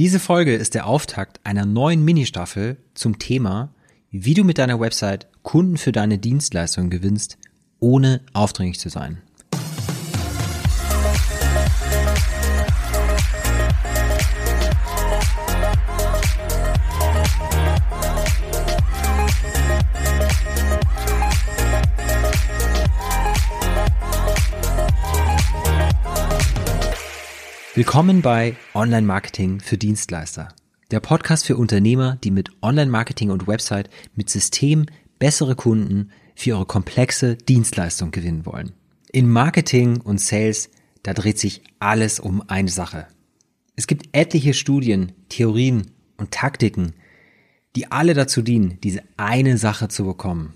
Diese Folge ist der Auftakt einer neuen Ministaffel zum Thema, wie du mit deiner Website Kunden für deine Dienstleistung gewinnst, ohne aufdringlich zu sein. Willkommen bei Online Marketing für Dienstleister. Der Podcast für Unternehmer, die mit Online Marketing und Website mit System bessere Kunden für ihre komplexe Dienstleistung gewinnen wollen. In Marketing und Sales, da dreht sich alles um eine Sache. Es gibt etliche Studien, Theorien und Taktiken, die alle dazu dienen, diese eine Sache zu bekommen.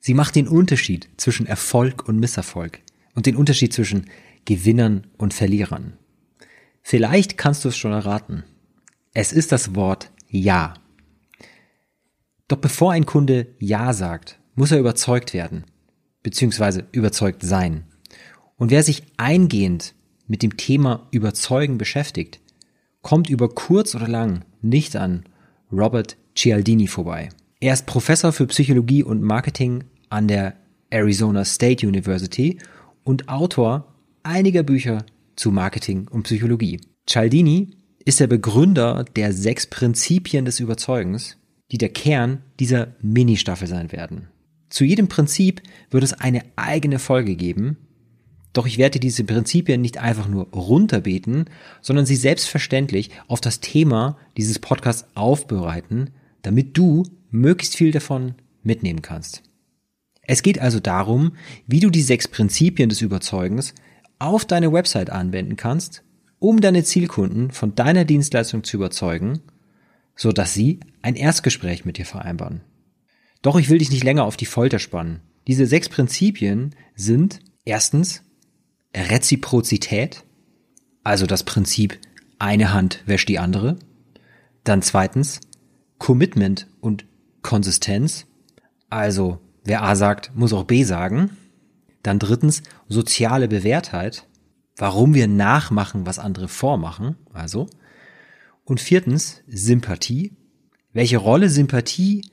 Sie macht den Unterschied zwischen Erfolg und Misserfolg und den Unterschied zwischen Gewinnern und Verlierern. Vielleicht kannst du es schon erraten. Es ist das Wort Ja. Doch bevor ein Kunde Ja sagt, muss er überzeugt werden, beziehungsweise überzeugt sein. Und wer sich eingehend mit dem Thema Überzeugen beschäftigt, kommt über kurz oder lang nicht an Robert Cialdini vorbei. Er ist Professor für Psychologie und Marketing an der Arizona State University und Autor einiger Bücher zu Marketing und Psychologie. Cialdini ist der Begründer der sechs Prinzipien des Überzeugens, die der Kern dieser Mini-Staffel sein werden. Zu jedem Prinzip wird es eine eigene Folge geben, doch ich werde diese Prinzipien nicht einfach nur runterbeten, sondern sie selbstverständlich auf das Thema dieses Podcasts aufbereiten, damit du möglichst viel davon mitnehmen kannst. Es geht also darum, wie du die sechs Prinzipien des Überzeugens auf deine Website anwenden kannst, um deine Zielkunden von deiner Dienstleistung zu überzeugen, so dass sie ein Erstgespräch mit dir vereinbaren. Doch ich will dich nicht länger auf die Folter spannen. Diese sechs Prinzipien sind erstens Reziprozität, also das Prinzip eine Hand wäscht die andere. Dann zweitens Commitment und Konsistenz, also wer A sagt, muss auch B sagen. Dann drittens soziale Bewährtheit, warum wir nachmachen, was andere vormachen, also. Und viertens Sympathie, welche Rolle Sympathie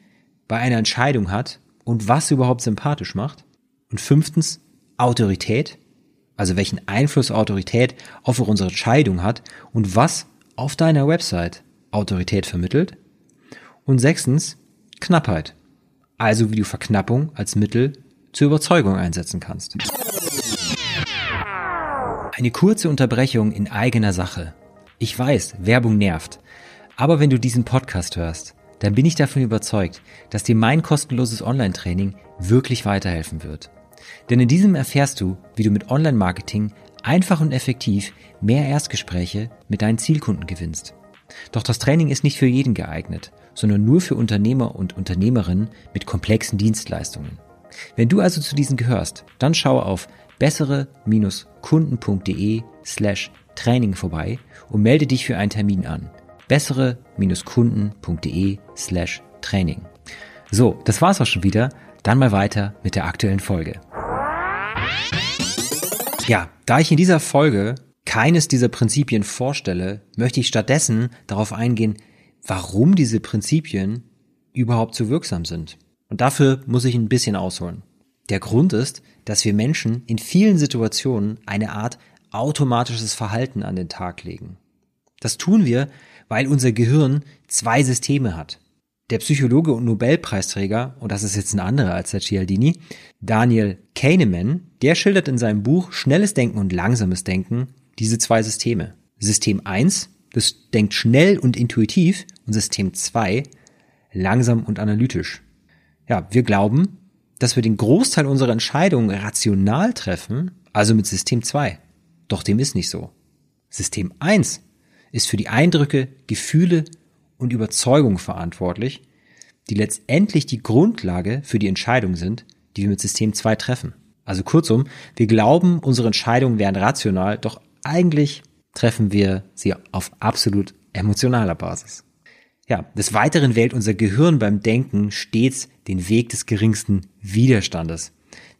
bei einer Entscheidung hat und was überhaupt sympathisch macht. Und fünftens Autorität, also welchen Einfluss Autorität auf unsere Entscheidung hat und was auf deiner Website Autorität vermittelt. Und sechstens Knappheit, also wie du Verknappung als Mittel zur Überzeugung einsetzen kannst. Eine kurze Unterbrechung in eigener Sache. Ich weiß, Werbung nervt. Aber wenn du diesen Podcast hörst, dann bin ich davon überzeugt, dass dir mein kostenloses Online-Training wirklich weiterhelfen wird. Denn in diesem erfährst du, wie du mit Online-Marketing einfach und effektiv mehr Erstgespräche mit deinen Zielkunden gewinnst. Doch das Training ist nicht für jeden geeignet, sondern nur für Unternehmer und Unternehmerinnen mit komplexen Dienstleistungen. Wenn du also zu diesen gehörst, dann schau auf bessere-kunden.de slash Training vorbei und melde dich für einen Termin an. bessere-kunden.de slash Training. So, das war's auch schon wieder. Dann mal weiter mit der aktuellen Folge. Ja, da ich in dieser Folge keines dieser Prinzipien vorstelle, möchte ich stattdessen darauf eingehen, warum diese Prinzipien überhaupt so wirksam sind. Und dafür muss ich ein bisschen ausholen. Der Grund ist, dass wir Menschen in vielen Situationen eine Art automatisches Verhalten an den Tag legen. Das tun wir, weil unser Gehirn zwei Systeme hat. Der Psychologe und Nobelpreisträger, und das ist jetzt ein anderer als der Cialdini, Daniel Kahneman, der schildert in seinem Buch Schnelles Denken und Langsames Denken diese zwei Systeme. System 1, das denkt schnell und intuitiv, und System 2, langsam und analytisch. Ja, wir glauben, dass wir den Großteil unserer Entscheidungen rational treffen, also mit System 2. Doch dem ist nicht so. System 1 ist für die Eindrücke, Gefühle und Überzeugung verantwortlich, die letztendlich die Grundlage für die Entscheidungen sind, die wir mit System 2 treffen. Also kurzum, wir glauben, unsere Entscheidungen wären rational, doch eigentlich treffen wir sie auf absolut emotionaler Basis. Ja, des Weiteren wählt unser Gehirn beim Denken stets den Weg des geringsten Widerstandes.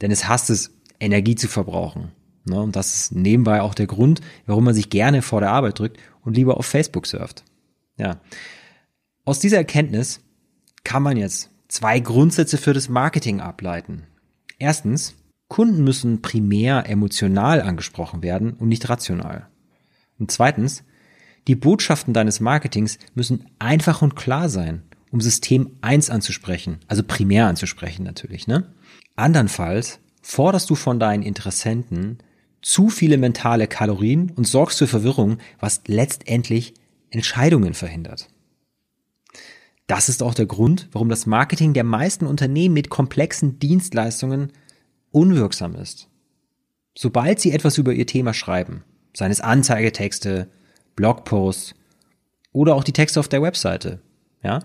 Denn es hasst es, Energie zu verbrauchen. Und das ist nebenbei auch der Grund, warum man sich gerne vor der Arbeit drückt und lieber auf Facebook surft. Ja. Aus dieser Erkenntnis kann man jetzt zwei Grundsätze für das Marketing ableiten. Erstens, Kunden müssen primär emotional angesprochen werden und nicht rational. Und zweitens, die Botschaften deines Marketings müssen einfach und klar sein, um System 1 anzusprechen, also primär anzusprechen natürlich, ne? Andernfalls forderst du von deinen Interessenten zu viele mentale Kalorien und sorgst für Verwirrung, was letztendlich Entscheidungen verhindert. Das ist auch der Grund, warum das Marketing der meisten Unternehmen mit komplexen Dienstleistungen unwirksam ist. Sobald sie etwas über ihr Thema schreiben, seien es Anzeigetexte, Blogposts oder auch die Texte auf der Webseite, ja,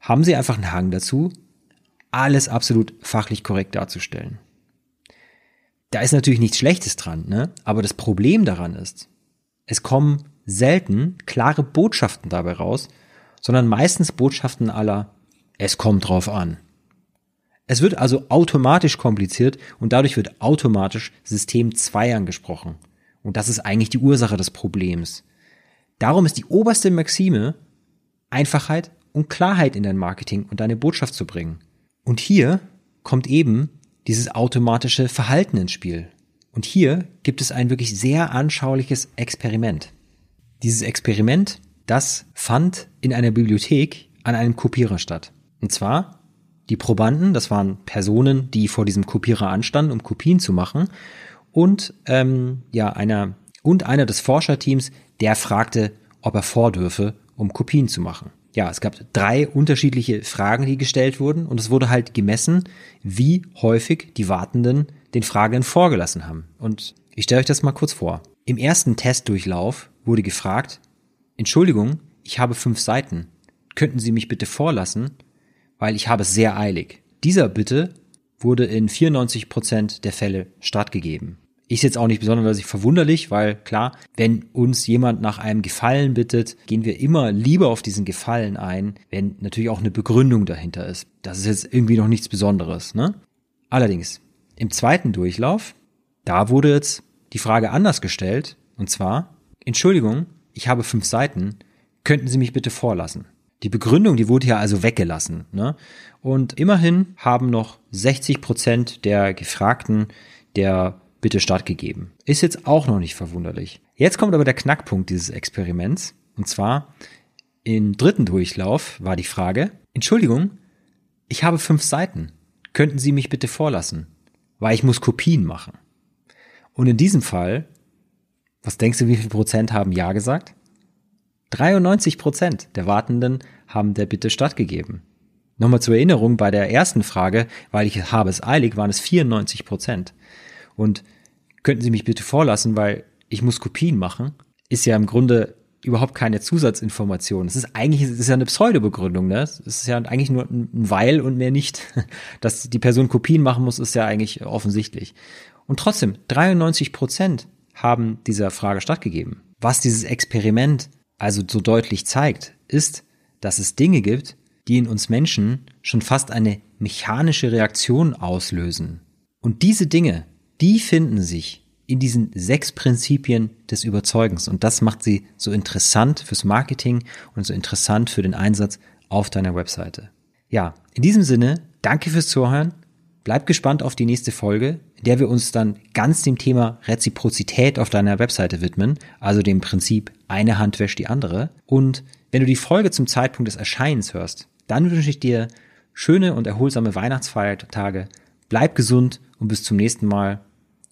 haben sie einfach einen Hang dazu, alles absolut fachlich korrekt darzustellen. Da ist natürlich nichts Schlechtes dran, ne? aber das Problem daran ist, es kommen selten klare Botschaften dabei raus, sondern meistens Botschaften aller, es kommt drauf an. Es wird also automatisch kompliziert und dadurch wird automatisch System 2 angesprochen. Und das ist eigentlich die Ursache des Problems. Darum ist die oberste Maxime, Einfachheit und Klarheit in dein Marketing und deine Botschaft zu bringen. Und hier kommt eben dieses automatische Verhalten ins Spiel. Und hier gibt es ein wirklich sehr anschauliches Experiment. Dieses Experiment, das fand in einer Bibliothek an einem Kopierer statt. Und zwar die Probanden, das waren Personen, die vor diesem Kopierer anstanden, um Kopien zu machen, und ähm, ja einer und einer des Forscherteams, der fragte, ob er vordürfe, um Kopien zu machen ja, es gab drei unterschiedliche Fragen, die gestellt wurden und es wurde halt gemessen, wie häufig die Wartenden den Fragenden vorgelassen haben. Und ich stelle euch das mal kurz vor. Im ersten Testdurchlauf wurde gefragt, Entschuldigung, ich habe fünf Seiten. Könnten Sie mich bitte vorlassen? Weil ich habe es sehr eilig. Dieser Bitte wurde in 94 Prozent der Fälle stattgegeben. Ist jetzt auch nicht besonders verwunderlich, weil klar, wenn uns jemand nach einem Gefallen bittet, gehen wir immer lieber auf diesen Gefallen ein, wenn natürlich auch eine Begründung dahinter ist. Das ist jetzt irgendwie noch nichts Besonderes, ne? Allerdings, im zweiten Durchlauf, da wurde jetzt die Frage anders gestellt, und zwar, Entschuldigung, ich habe fünf Seiten, könnten Sie mich bitte vorlassen? Die Begründung, die wurde ja also weggelassen. Ne? Und immerhin haben noch 60 Prozent der Gefragten der bitte stattgegeben. Ist jetzt auch noch nicht verwunderlich. Jetzt kommt aber der Knackpunkt dieses Experiments. Und zwar im dritten Durchlauf war die Frage, Entschuldigung, ich habe fünf Seiten. Könnten Sie mich bitte vorlassen? Weil ich muss Kopien machen. Und in diesem Fall, was denkst du, wie viel Prozent haben Ja gesagt? 93 Prozent der Wartenden haben der Bitte stattgegeben. Nochmal zur Erinnerung, bei der ersten Frage, weil ich habe es eilig, waren es 94 Prozent. Und könnten Sie mich bitte vorlassen, weil ich muss Kopien machen, ist ja im Grunde überhaupt keine Zusatzinformation. Es ist eigentlich, es ist ja eine Pseudobegründung, ne? Es ist ja eigentlich nur ein Weil und mehr nicht. Dass die Person Kopien machen muss, ist ja eigentlich offensichtlich. Und trotzdem, 93 Prozent haben dieser Frage stattgegeben. Was dieses Experiment also so deutlich zeigt, ist, dass es Dinge gibt, die in uns Menschen schon fast eine mechanische Reaktion auslösen. Und diese Dinge, die finden sich in diesen sechs Prinzipien des Überzeugens. Und das macht sie so interessant fürs Marketing und so interessant für den Einsatz auf deiner Webseite. Ja, in diesem Sinne, danke fürs Zuhören. Bleib gespannt auf die nächste Folge, in der wir uns dann ganz dem Thema Reziprozität auf deiner Webseite widmen, also dem Prinzip eine Hand wäscht die andere. Und wenn du die Folge zum Zeitpunkt des Erscheinens hörst, dann wünsche ich dir schöne und erholsame Weihnachtsfeiertage. Bleib gesund und bis zum nächsten Mal.